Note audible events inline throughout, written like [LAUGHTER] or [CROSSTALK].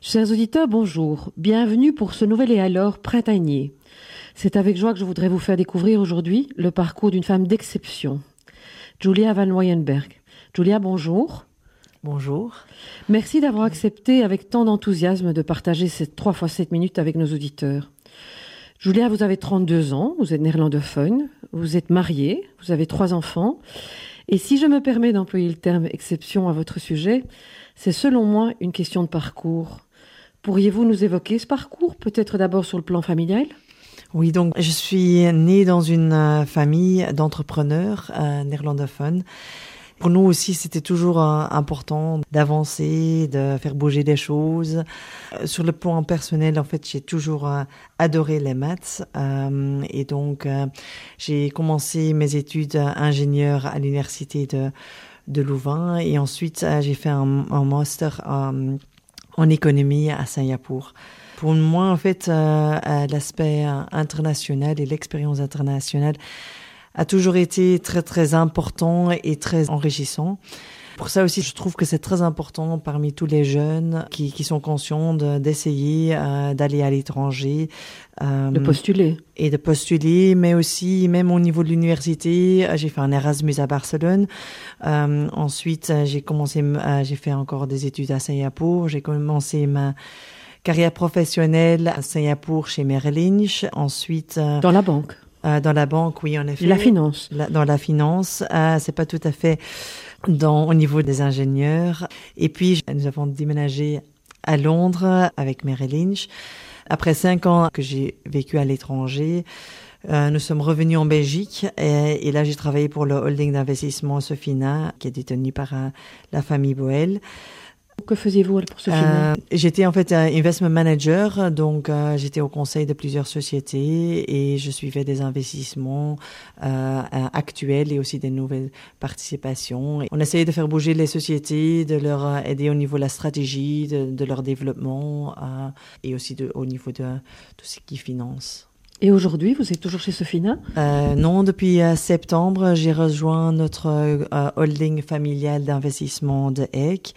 Chers auditeurs, bonjour. Bienvenue pour ce nouvel et alors printanier. C'est avec joie que je voudrais vous faire découvrir aujourd'hui le parcours d'une femme d'exception, Julia Van Weyenberg. Julia, bonjour. Bonjour. Merci d'avoir accepté avec tant d'enthousiasme de partager ces 3 fois 7 minutes avec nos auditeurs. Julia, vous avez 32 ans, vous êtes néerlandophone, vous êtes mariée, vous avez trois enfants. Et si je me permets d'employer le terme exception à votre sujet, c'est selon moi une question de parcours. Pourriez-vous nous évoquer ce parcours, peut-être d'abord sur le plan familial? Oui, donc je suis née dans une euh, famille d'entrepreneurs euh, néerlandophones. Pour nous aussi, c'était toujours euh, important d'avancer, de faire bouger des choses. Sur le plan personnel, en fait, j'ai toujours adoré les maths. et donc, j'ai commencé mes études ingénieur à l'université de, de Louvain. Et ensuite, j'ai fait un, un master en économie à Singapour. Pour moi, en fait, l'aspect international et l'expérience internationale a toujours été très très important et très enrichissant. Pour ça aussi, je trouve que c'est très important parmi tous les jeunes qui, qui sont conscients d'essayer euh, d'aller à l'étranger. Euh, de postuler. Et de postuler, mais aussi, même au niveau de l'université, euh, j'ai fait un Erasmus à Barcelone. Euh, ensuite, j'ai commencé, j'ai fait encore des études à Singapour. J'ai commencé ma carrière professionnelle à Singapour chez Merrill Lynch. Ensuite... Dans la banque euh, dans la banque, oui, en effet. La finance. dans la finance, euh, c'est pas tout à fait dans au niveau des ingénieurs. Et puis nous avons déménagé à Londres avec Merrill Lynch. Après cinq ans que j'ai vécu à l'étranger, euh, nous sommes revenus en Belgique et, et là j'ai travaillé pour le holding d'investissement Sofina qui est détenu par euh, la famille Boel. Que faisiez-vous pour ce film euh, J'étais en fait investment manager, donc euh, j'étais au conseil de plusieurs sociétés et je suivais des investissements euh, actuels et aussi des nouvelles participations. on essayait de faire bouger les sociétés, de leur aider au niveau de la stratégie, de, leur développement et aussi au niveau de tout ce qui finance. Et aujourd'hui, vous êtes toujours chez Sofina? Euh, Non, depuis euh, septembre, j'ai rejoint notre euh, holding familial d'investissement de EC.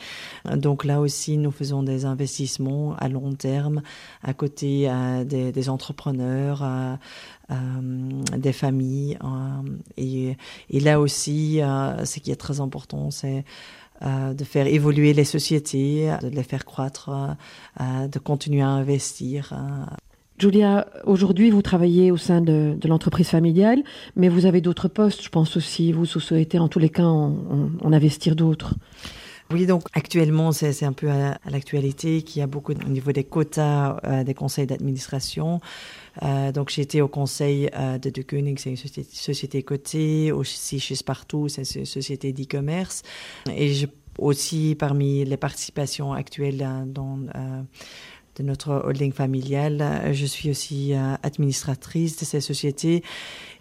Donc là aussi, nous faisons des investissements à long terme à côté euh, des, entrepreneurs, euh, des familles. Et, là aussi, ce qui est très important, c'est de faire évoluer les sociétés, de les faire croître, de continuer à investir. Julia, aujourd'hui, vous travaillez au sein de, l'entreprise familiale, mais vous avez d'autres postes, je pense aussi. Vous souhaitez en tous les cas en, en, investir d'autres. Oui, donc actuellement, c'est un peu à, l'actualité qu'il y a beaucoup au niveau des quotas euh, des conseils d'administration. Euh, donc j'ai été au conseil euh, de De Koenig, c'est une société, société cotée, aussi chez Spartoo, c'est une société d'e-commerce. Et je, aussi parmi les participations actuelles dans... De notre holding familial. Je suis aussi euh, administratrice de ces sociétés.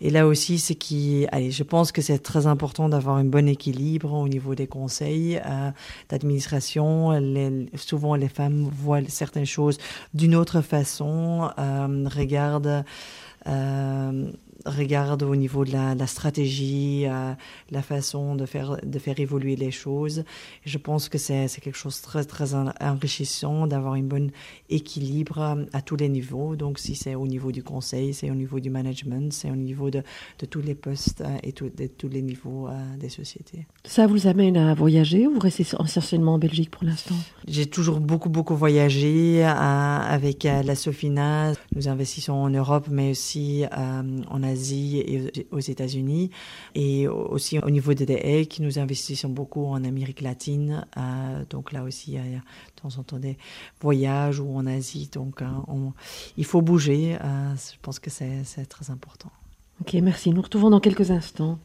Et là aussi, ce qui, allez, je pense que c'est très important d'avoir un bon équilibre au niveau des conseils euh, d'administration. Souvent, les femmes voient certaines choses d'une autre façon, euh, regardent regarde au niveau de la, la stratégie, euh, la façon de faire, de faire évoluer les choses. je pense que c'est quelque chose de très, très enrichissant d'avoir un bon équilibre à tous les niveaux. Donc, si c'est au niveau du conseil, c'est au niveau du management, c'est au niveau de, de tous les postes euh, et tout, de tous les niveaux euh, des sociétés. Ça vous amène à voyager ou vous restez essentiellement en Belgique pour l'instant? J'ai toujours beaucoup, beaucoup voyagé euh, avec euh, la Sofina. Nous investissons en Europe, mais aussi euh, en Asie et aux États-Unis. Et aussi au niveau de DEC, nous investissons beaucoup en Amérique latine. Euh, donc là aussi, il y a de temps en temps des voyages ou en Asie. Donc euh, il faut bouger. Euh, je pense que c'est très important. Ok, merci. Nous retrouvons dans quelques instants.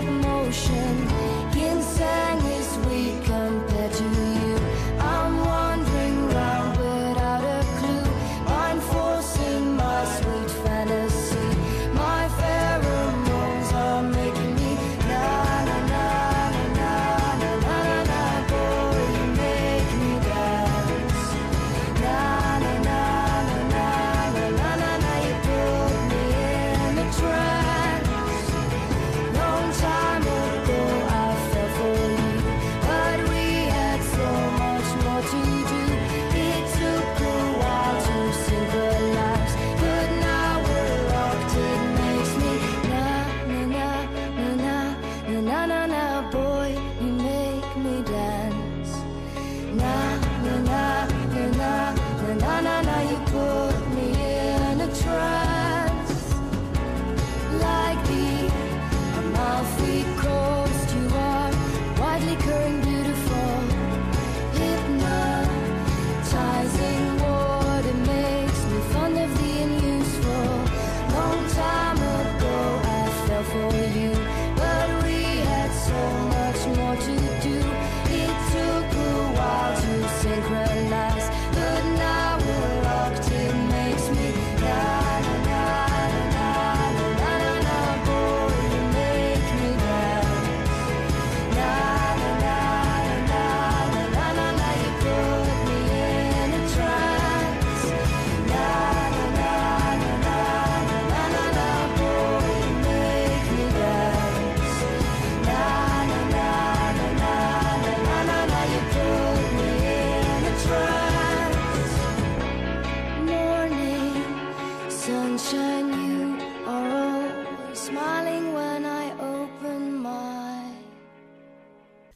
Stop motion. Yin sang is weak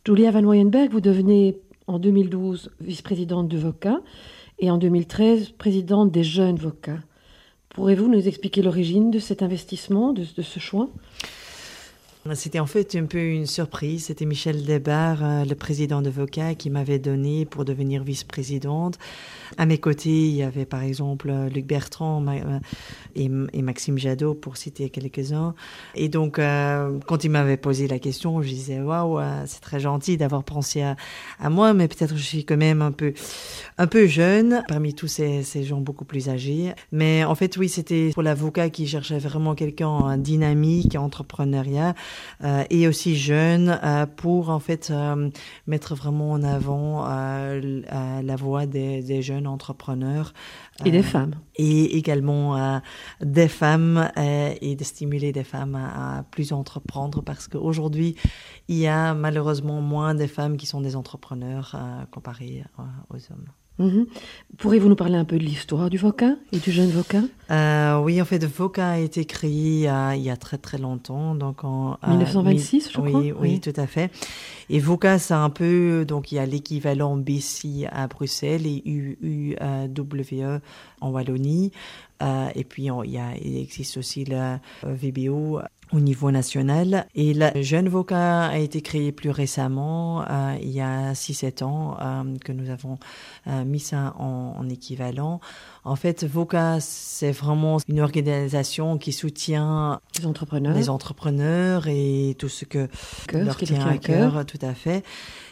Julia Van Weyenberg, vous devenez en 2012 vice-présidente du VOCA et en 2013 présidente des jeunes VOCA. Pourrez-vous nous expliquer l'origine de cet investissement, de, de ce choix? C'était en fait un peu une surprise. C'était Michel Debar, euh, le président de qui m'avait donné pour devenir vice-présidente. À mes côtés, il y avait par exemple euh, Luc Bertrand euh, et, Maxime Jadot, pour citer quelques-uns. Et donc, quand il m'avait posé la question, je disais waouh, c'est très gentil d'avoir pensé à, moi, mais peut-être je suis quand même un peu, un peu jeune parmi tous ces, ces gens beaucoup plus âgés. Mais en fait, oui, c'était pour l'avocat qui cherchait vraiment quelqu'un dynamique, entrepreneuriat et aussi jeune euh, pour en fait euh, mettre vraiment en avant euh, euh, la voix des, des jeunes entrepreneurs Et des euh, femmes. et également euh, des femmes euh, et de stimuler des femmes à, à plus entreprendre parce qu'aujourd'hui il y a malheureusement moins de femmes qui sont des entrepreneurs euh, comparé euh, aux hommes. Mhm. Pourrez-vous nous parler un peu de l'histoire du VOCA et du jeune VOCA Euh, oui, en fait, Voca a été créé euh, il y a très très longtemps, donc en euh, 1926, je oui, crois. Oui, Oui. tout à fait. Et Voca, c'est un peu donc il y a l'équivalent BC à Bruxelles et UUWE en Wallonie. Euh, et puis on- il, y a, il existe aussi le euh, VBO au niveau national. Et la jeune Voca a été créée plus récemment, euh, il y a 6-7 ans, euh, que nous avons euh, mis ça en, en équivalent. En fait, VOCA, c'est vraiment une organisation qui soutient Les entrepreneurs. les entrepreneurs et tout ce que Cœur, leur tient à cœur, tout à fait.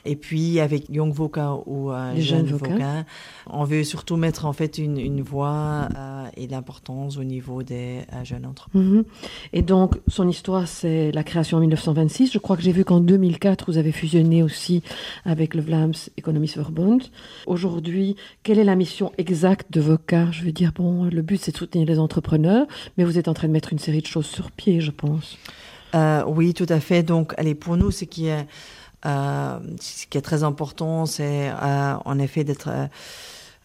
Et puis avec Young VOCA ou euh, Jeune jeunes VOCA. On veut surtout mettre en fait une, une voix euh, et l'importance au niveau des euh, jeunes entrepreneurs. Mhm. Et donc, son histoire, c'est la création en 1926. Je crois que j'ai vu qu'en 2004, vous avez fusionné aussi avec le Vlaams Economist Verbond. Aujourd'hui, quelle est la mission exacte de VOCA Je veux dire, bon, le but, c'est de soutenir les entrepreneurs, mais vous êtes en train de mettre une série de choses sur pied, je pense. Euh, oui, tout à fait. Donc, allez, pour nous, ce qui est, euh, très important, c'est euh, en effet d'être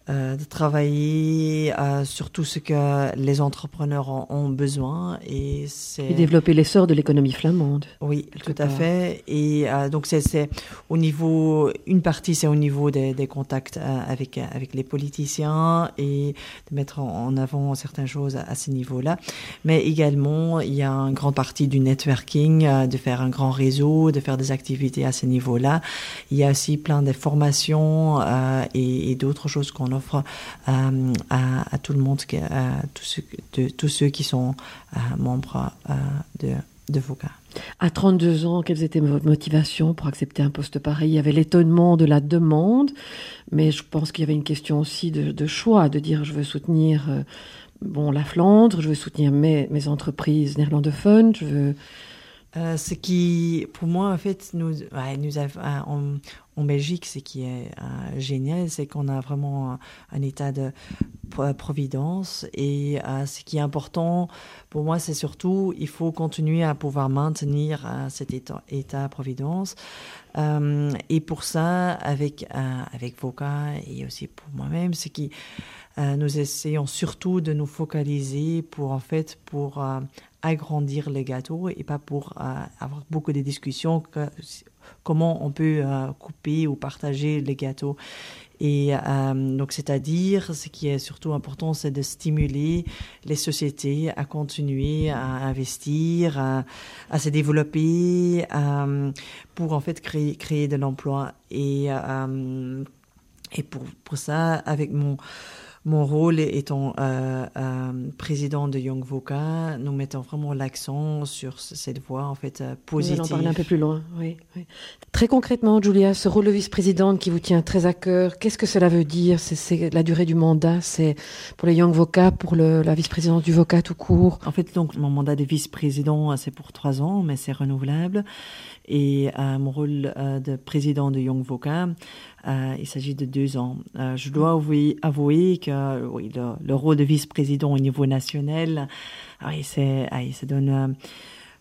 de travailler euh, sur tout ce que les entrepreneurs ont, ont besoin. Et c'est Et développer l'essor de l'économie flamande. oui tout à fait. Et euh, donc c'est au niveau une partie c'est au niveau des, des contacts euh, avec avec les politiciens et de mettre en, avant certaines choses à, à ce niveau-là. Mais également il y a une grande partie du networking euh, de faire un grand réseau de faire des activités à ce niveau-là. Il y a aussi plein de formations euh, et, et d'autres choses qu'on offre euh, à, à tout le monde, à tous ceux, de, tous ceux qui sont euh, membres euh, de, de VOCA. À 32 ans, quelles étaient vos motivations pour accepter un poste pareil? Il y avait l'étonnement de la demande, mais je pense qu'il y avait une question aussi de, de choix, de dire je veux soutenir euh, bon la Flandre, je veux soutenir mes, mes entreprises néerlandophones, je veux Euh, ce qui, pour moi, en fait, nous, ouais, nous avons, euh, en, Belgique, ce qui est euh, génial, c'est qu'on a vraiment un, état de pro- providence. Et euh, ce qui est important pour moi, c'est surtout, il faut continuer à pouvoir maintenir euh, cet état, état providence. Et pour ça, avec, avec Voca et aussi pour moi-même, c'est qui nous essayons surtout de nous focaliser pour, en fait, pour agrandir les gâteaux et pas pour avoir beaucoup de discussions que, comment on peut euh, couper ou partager les gâteaux. Et euh, donc, c'est-à-dire, ce qui est surtout important, c'est de stimuler les sociétés à continuer à investir, à, se développer, euh, pour en fait créer, créer de l'emploi. Et, et pour, pour ça, avec mon, mon rôle étant euh, euh, président de Young Voca, nous mettons vraiment l'accent sur ce- cette voie en fait euh, positive. allez en parler un peu plus loin. Oui, oui. Très concrètement, Julia, ce rôle de vice-présidente qui vous tient très à cœur, qu'est-ce que cela veut dire? C'est- la durée du mandat, c'est pour les Young Voca, pour le- la vice-présidence du Voca tout court? En fait, donc mon mandat de vice-président, euh, c'est pour trois ans, mais c'est renouvelable. Et euh, mon rôle euh, de président de Young Voca, euh, il s'agit de deux ans. Euh, je dois avouer, avouer que euh, oui, le, le rôle de vice-président au niveau national, ah oui, c'est, ah ça donne euh,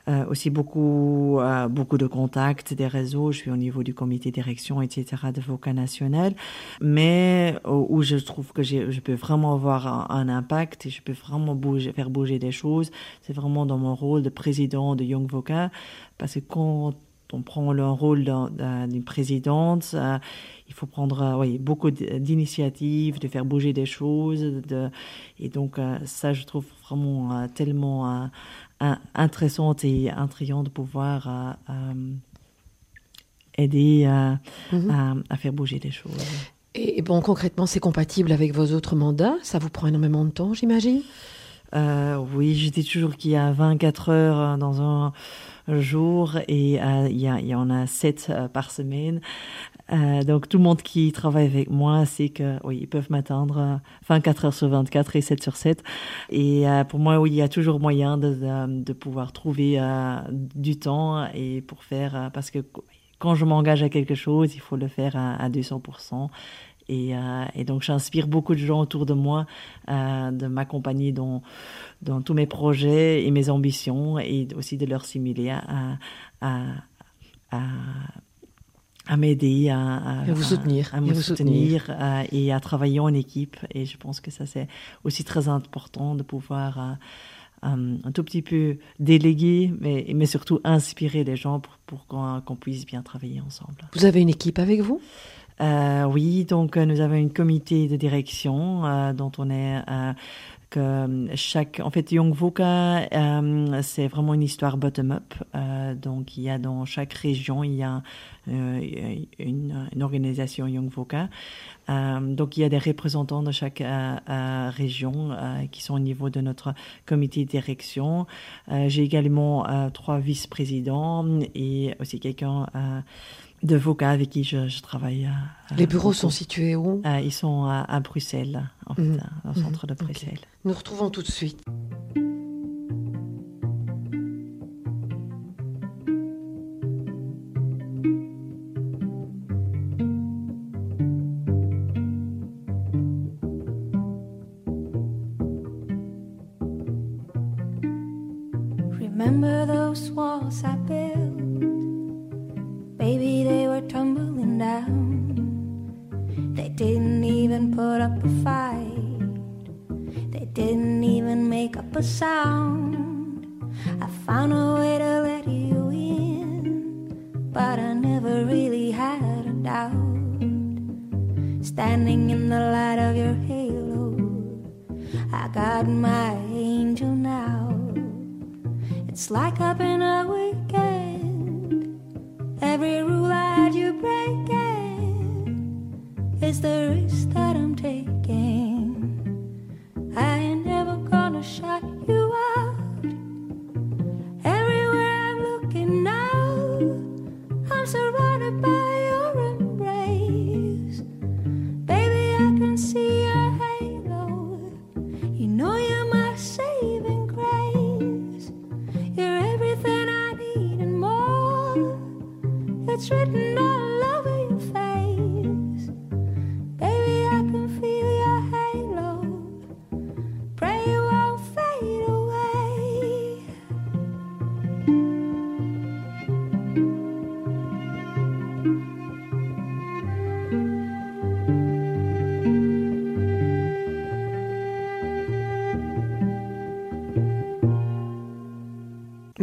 euh, aussi beaucoup, beaucoup de contacts, des réseaux. Je suis au niveau du comité direction, etc. de Voca national, mais où, je trouve que je peux vraiment avoir un, un impact et je peux vraiment bouger, faire bouger des choses. C'est vraiment dans mon rôle de président de Young Voca, parce que quand on prend le rôle d'un- d'un- d'une présidente, il faut prendre euh, oui, beaucoup d'initiatives, de faire bouger des choses. De, et donc, euh, ça, je trouve vraiment euh, tellement in- intéressante et intriguant de pouvoir aider Mhm. à, à faire bouger des choses. Et, bon, concrètement, c'est compatible avec vos autres mandats? Ça vous prend énormément de temps, j'imagine? Euh, oui, je dis toujours qu'il y a 24 heures dans un jour et euh, il, y a, il y en a 7 euh, par semaine. Euh, donc tout le monde qui travaille avec moi sait que oui, ils peuvent m'attendre euh, 24 heures sur 24 et 7 sur 7. Et euh, pour moi, oui, il y a toujours moyen de, de, pouvoir trouver euh, du temps et pour faire euh, parce que quand je m'engage à quelque chose, il faut le faire à, à 200%. Et, euh, et donc, j'inspire beaucoup de gens autour de moi euh, de m'accompagner dans, dans tous mes projets et mes ambitions et aussi de leur simuler à, à, à m'aider, à, à, à vous soutenir. à, me à vous soutenir euh, et à travailler en équipe. Et je pense que ça, c'est aussi très important de pouvoir euh, euh, un tout petit peu déléguer, mais, mais surtout inspirer les gens pour, pour qu'on puisse bien travailler ensemble. Vous avez une équipe avec vous? Euh, oui, donc nous avons un comité de direction euh, dont on est euh, que euh, chaque en fait Young Voca euh, c'est vraiment une histoire bottom up euh, donc il y a dans chaque région il y a euh, une, une organisation euh, donc il y a des représentants de chaque région qui sont au niveau de notre comité de direction. J'ai également trois vice-présidents et aussi quelqu'un de Voca avec qui je, je travaille. euh, Les bureaux beaucoup. sont situés où? Euh, ils sont à, à Bruxelles, en fait, Mhm. au centre de Ok. Bruxelles. Nous retrouvons tout de suite. Remember those walls I a sound. I found a way to let you in, but I never really had a doubt. Standing in the light of your halo, I got my angel now. It's like I've been a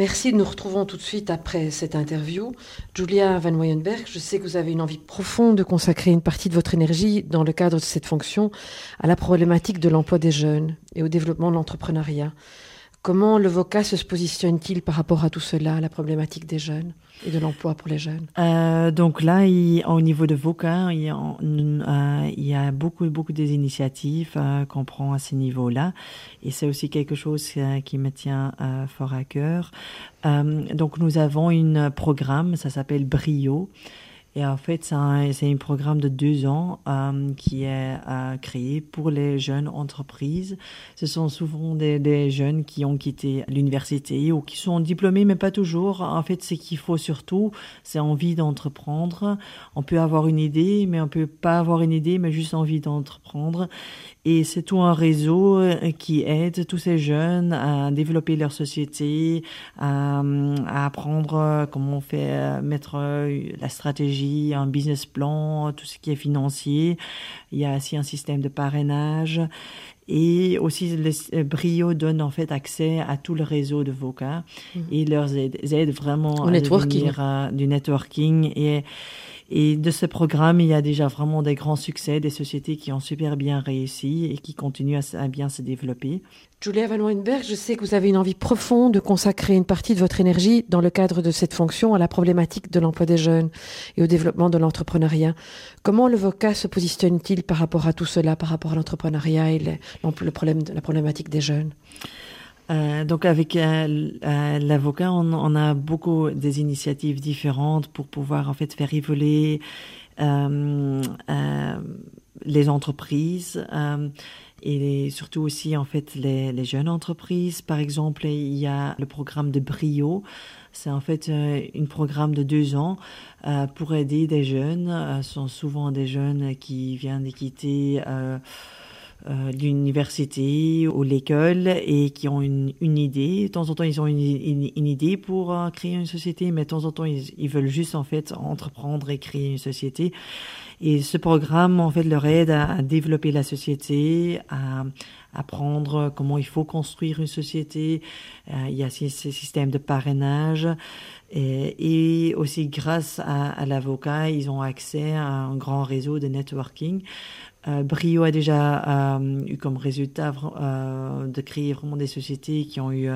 Merci, nous retrouvons tout de suite après cette interview. Julia Van Weyenberg, je sais que vous avez une envie profonde de consacrer une partie de votre énergie dans le cadre de cette fonction à la problématique de l'emploi des jeunes et au développement de l'entrepreneuriat. Comment le VOCA se positionne-t-il par rapport à tout cela, à la problématique des jeunes et de l'emploi pour les jeunes? Euh, donc là, il- au niveau de VOCA, il y a, euh, il y a beaucoup, beaucoup des initiatives euh, qu'on prend à ce niveau-là. Et c'est aussi quelque chose euh, qui me tient fort à cœur. Donc nous avons un programme, ça s'appelle Brio. Et en fait, c'est un, un programme de deux ans euh, qui est euh, créé pour les jeunes entreprises. Ce sont souvent des, des jeunes qui ont quitté l'université ou qui sont diplômés, mais pas toujours. En fait, ce qu'il faut surtout, c'est envie d'entreprendre. On peut avoir une idée, mais on peut pas avoir une idée, mais juste envie d'entreprendre. Et c'est tout un réseau euh, qui aide tous ces jeunes à développer leur société, à, à apprendre euh, comment on fait euh, mettre la stratégie, un business plan, tout ce qui est financier. Il y a aussi un système de parrainage. Et aussi, le Brio donne en fait accès à tout le réseau de VOCA et leur aide, aide vraiment Au à networking. devenir, euh, du networking. Et, et de ce programme, il y a déjà vraiment des grands succès, des sociétés qui ont super bien réussi et qui continuent à, bien se développer. Julia Van Weyenberg, je sais que vous avez une envie profonde de consacrer une partie de votre énergie dans le cadre de cette fonction à la problématique de l'emploi des jeunes et au développement de l'entrepreneuriat. Comment le VOCA se positionne-t-il par rapport à tout cela, par rapport à l'entrepreneuriat et le, problème, la problématique des jeunes? Euh, donc avec euh, euh, l'avocat, on, on a beaucoup des initiatives différentes pour pouvoir en fait faire évoluer euh, euh, les entreprises et surtout aussi en fait les, les jeunes entreprises. Par exemple, il y a le programme de Brio. C'est en fait un programme de deux ans pour aider des jeunes. Ce sont souvent des jeunes qui viennent de quitter l'université ou l'école et qui ont une, une idée. De temps en temps, ils ont une, une, idée pour euh, créer une société, mais de temps en temps, ils, ils veulent juste en fait entreprendre et créer une société. Et ce programme, en fait, leur aide à, à développer la société, à apprendre comment il faut construire une société. Euh, il y a ces, ces systèmes de parrainage. Et, et aussi, grâce à, à l'avocat, ils ont accès à un grand réseau de networking. Euh, Brio a déjà euh, eu comme résultat euh, de créer vraiment des sociétés qui ont eu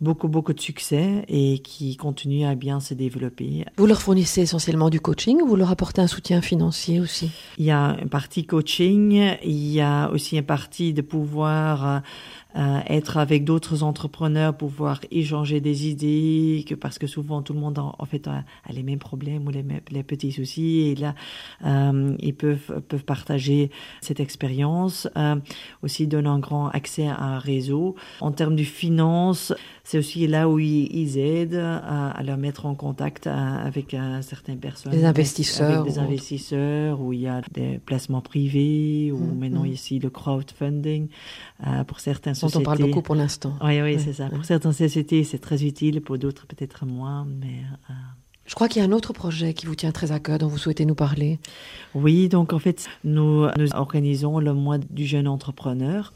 beaucoup, beaucoup de succès et qui continuent à bien se développer. Vous leur fournissez essentiellement du coaching ou vous leur apportez un soutien financier aussi? Il y a une partie coaching, il y a aussi une partie de pouvoir euh, être avec d'autres entrepreneurs, pouvoir échanger des idées, que parce que souvent tout le monde en, fait a, les mêmes problèmes ou les petits soucis et là euh, ils peuvent peuvent partager cette expérience. Euh, aussi donner un grand accès à un réseau. En termes de finances, c'est aussi là où ils, ils aident à, à, leur mettre en contact à, avec à, certaines personnes, des investisseurs, avec des investisseurs où il y a des placements privés ou mmh, maintenant mmh. ici le crowdfunding euh, pour certaines dont sociétés. on parle beaucoup pour l'instant. Oui, oui, ouais, c'est ça. Ouais. Pour certaines sociétés, c'est très utile, pour d'autres peut-être moins, mais. Euh, Je crois qu'il y a un autre projet qui vous tient très à cœur, dont vous souhaitez nous parler. Oui, donc en fait, nous, nous organisons le mois du jeune entrepreneur.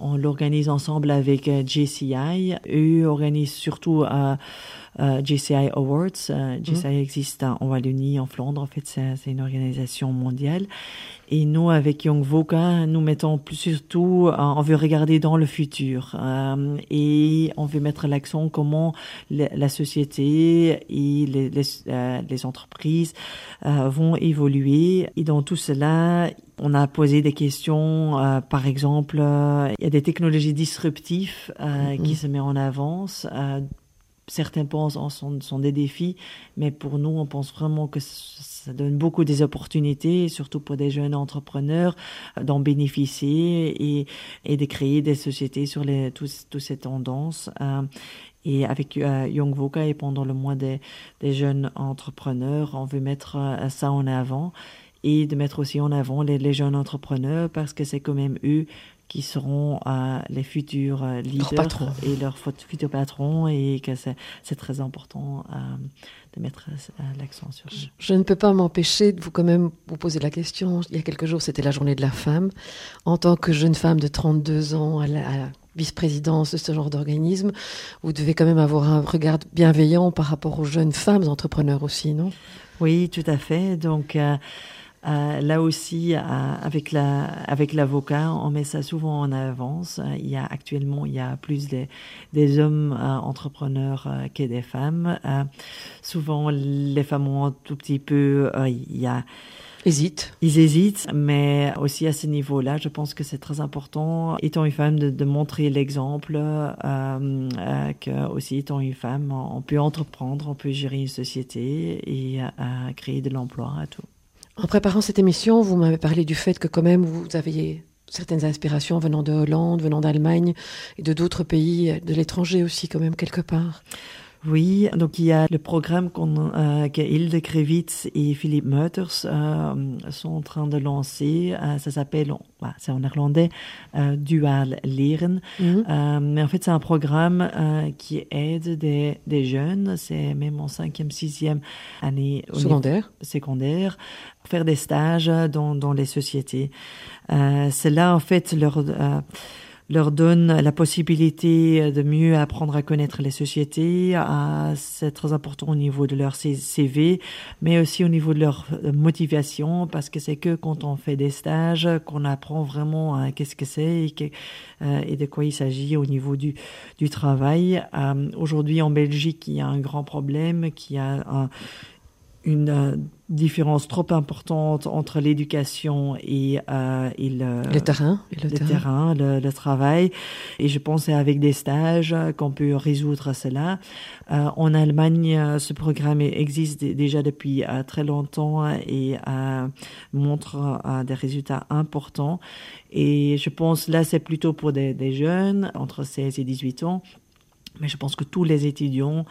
On l'organise ensemble avec euh, JCI. Eux organisent surtout euh, euh, JCI Awards. Euh, JCI existe en Wallonie, en Flandre. En fait, c'est c'est une organisation mondiale. Et nous, avec Young Voca, nous mettons plus surtout, euh, on veut regarder dans le futur euh, et on veut mettre l'accent comment la, la société et les, les, euh, les entreprises euh, vont évoluer. Et dans tout cela, on a posé des questions, euh, par exemple, euh, il y a des technologies disruptives euh, qui se mettent en avance. Euh, certains pensent en sont, sont des défis, mais pour nous, on pense vraiment que ça donne beaucoup des opportunités, surtout pour des jeunes entrepreneurs, d'en bénéficier et, et de créer des sociétés sur les, tous, toutes ces tendances. Euh, et avec euh, Young Voca et pendant le mois des, des jeunes entrepreneurs, on veut mettre euh, ça en avant et de mettre aussi en avant les, les jeunes entrepreneurs parce que c'est quand même eux qui seront euh, les futurs euh, leaders et leurs fut- futurs patrons et que c'est très important euh, de mettre l'accent sur ça. Je ne peux pas m'empêcher de vous quand même vous poser la question. Il y a quelques jours, c'était la journée de la femme. En tant que jeune femme de 32 ans à la, à la vice-présidence de ce genre d'organisme, vous devez quand même avoir un regard bienveillant par rapport aux jeunes femmes entrepreneurs aussi, non? Oui, tout à fait. Donc euh, là aussi, euh, avec la avec l'avocat, on met ça souvent en avance. Il y a actuellement, il y a plus des des hommes euh, entrepreneurs euh, que des femmes. Euh, souvent, les femmes ont un tout petit peu, euh, il y a Hésite. ils hésitent, mais aussi à ce niveau-là, je pense que c'est très important, étant une femme, de, de montrer l'exemple, euh, euh, que aussi étant une femme, on peut entreprendre, on peut gérer une société et euh, créer de l'emploi à tout. En préparant cette émission, vous m'avez parlé du fait que quand même vous aviez certaines inspirations venant de Hollande, venant d'Allemagne et de d'autres pays, de l'étranger aussi quand même quelque part. Oui, donc il y a le programme qu'on, euh, que Hilde Krevitz et Philippe Meuters euh, sont en train de lancer. Euh, ça s'appelle, bah, c'est en néerlandais, euh, Dual Leren. Mhm. Euh, mais en fait, c'est un programme euh, qui aide des, des jeunes, c'est même en cinquième, sixième année Secondaire. secondaire, faire des stages dans, dans les sociétés. Euh, Cela, en fait, leur, euh, leur donne la possibilité de mieux apprendre à connaître les sociétés. C'est très important au niveau de leur CV, mais aussi au niveau de leur euh, motivation, parce que c'est que quand on fait des stages qu'on apprend vraiment euh, qu'est-ce que c'est et, que- euh, et de quoi il s'agit au niveau du, du travail. Euh, Aujourd'hui, en Belgique, il y a un grand problème, qui a un, une euh, différence trop importante entre l'éducation et, euh, et le, le terrain. Et le le terrain. terrain, le, le travail. Et je pense que c'est avec des stages qu'on peut résoudre cela. Euh, en Allemagne, euh, ce programme existe déjà depuis euh, très longtemps et euh, montre des résultats importants. Et je pense là, c'est plutôt pour des, des jeunes entre 16 et 18 ans. Mais je pense que tous les étudiants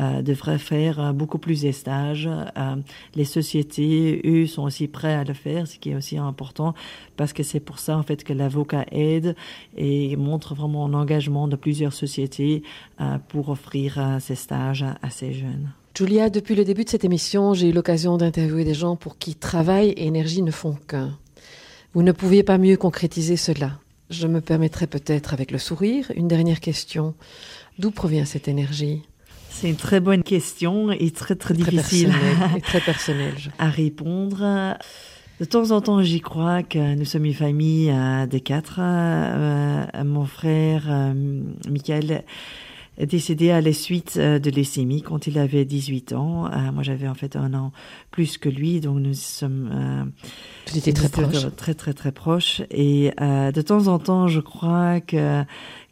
euh, devraient faire euh, beaucoup plus de stages. Euh, les sociétés, eux, sont aussi prêts à le faire, ce qui est aussi important, parce que c'est pour ça en fait que l'avocat aide et montre vraiment un engagement de plusieurs sociétés pour offrir ces stages à, à ces jeunes. Julia, depuis le début de cette émission, j'ai eu l'occasion d'interviewer des gens pour qui travail et énergie ne font qu'un. Vous ne pouviez pas mieux concrétiser cela. Je me permettrai peut-être avec le sourire une dernière question. D'où provient cette énergie C'est une très bonne question et très très Très difficile et [LAUGHS] très personnelle. je- à répondre. De temps en temps, j'y crois que nous sommes une famille euh, de quatre. Euh, mon frère, euh, Michael, est décédé à la suite euh, de leucémie quand il avait 18 ans. Euh, moi, j'avais en fait un an plus que lui, donc nous sommes euh, Vous étiez très très très très proches. Et euh, de temps en temps, je crois que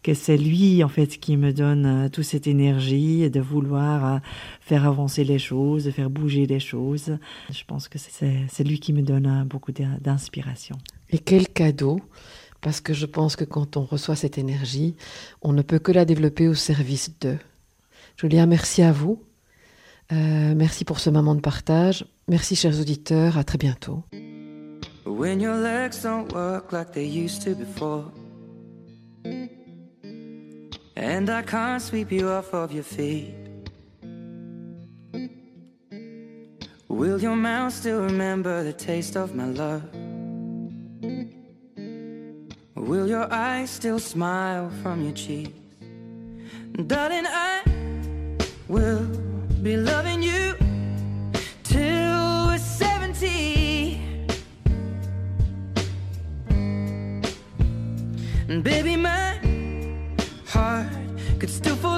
que c'est lui en fait qui me donne toute cette énergie de vouloir faire avancer les choses, de faire bouger les choses. Je pense que c'est lui qui me donne beaucoup d'in- d'inspiration. Et quel cadeau Parce que je pense que quand on reçoit cette énergie, on ne peut que la développer au service d'eux. Julia, merci à vous. Euh, merci pour ce moment de partage. Merci, chers auditeurs. À très bientôt. And I can't sweep you off of your feet. Will your eyes still smile from your cheeks? Darling, I will be loving you till we're 70. And baby, my heart could still fall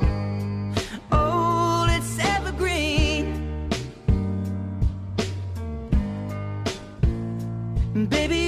Baby,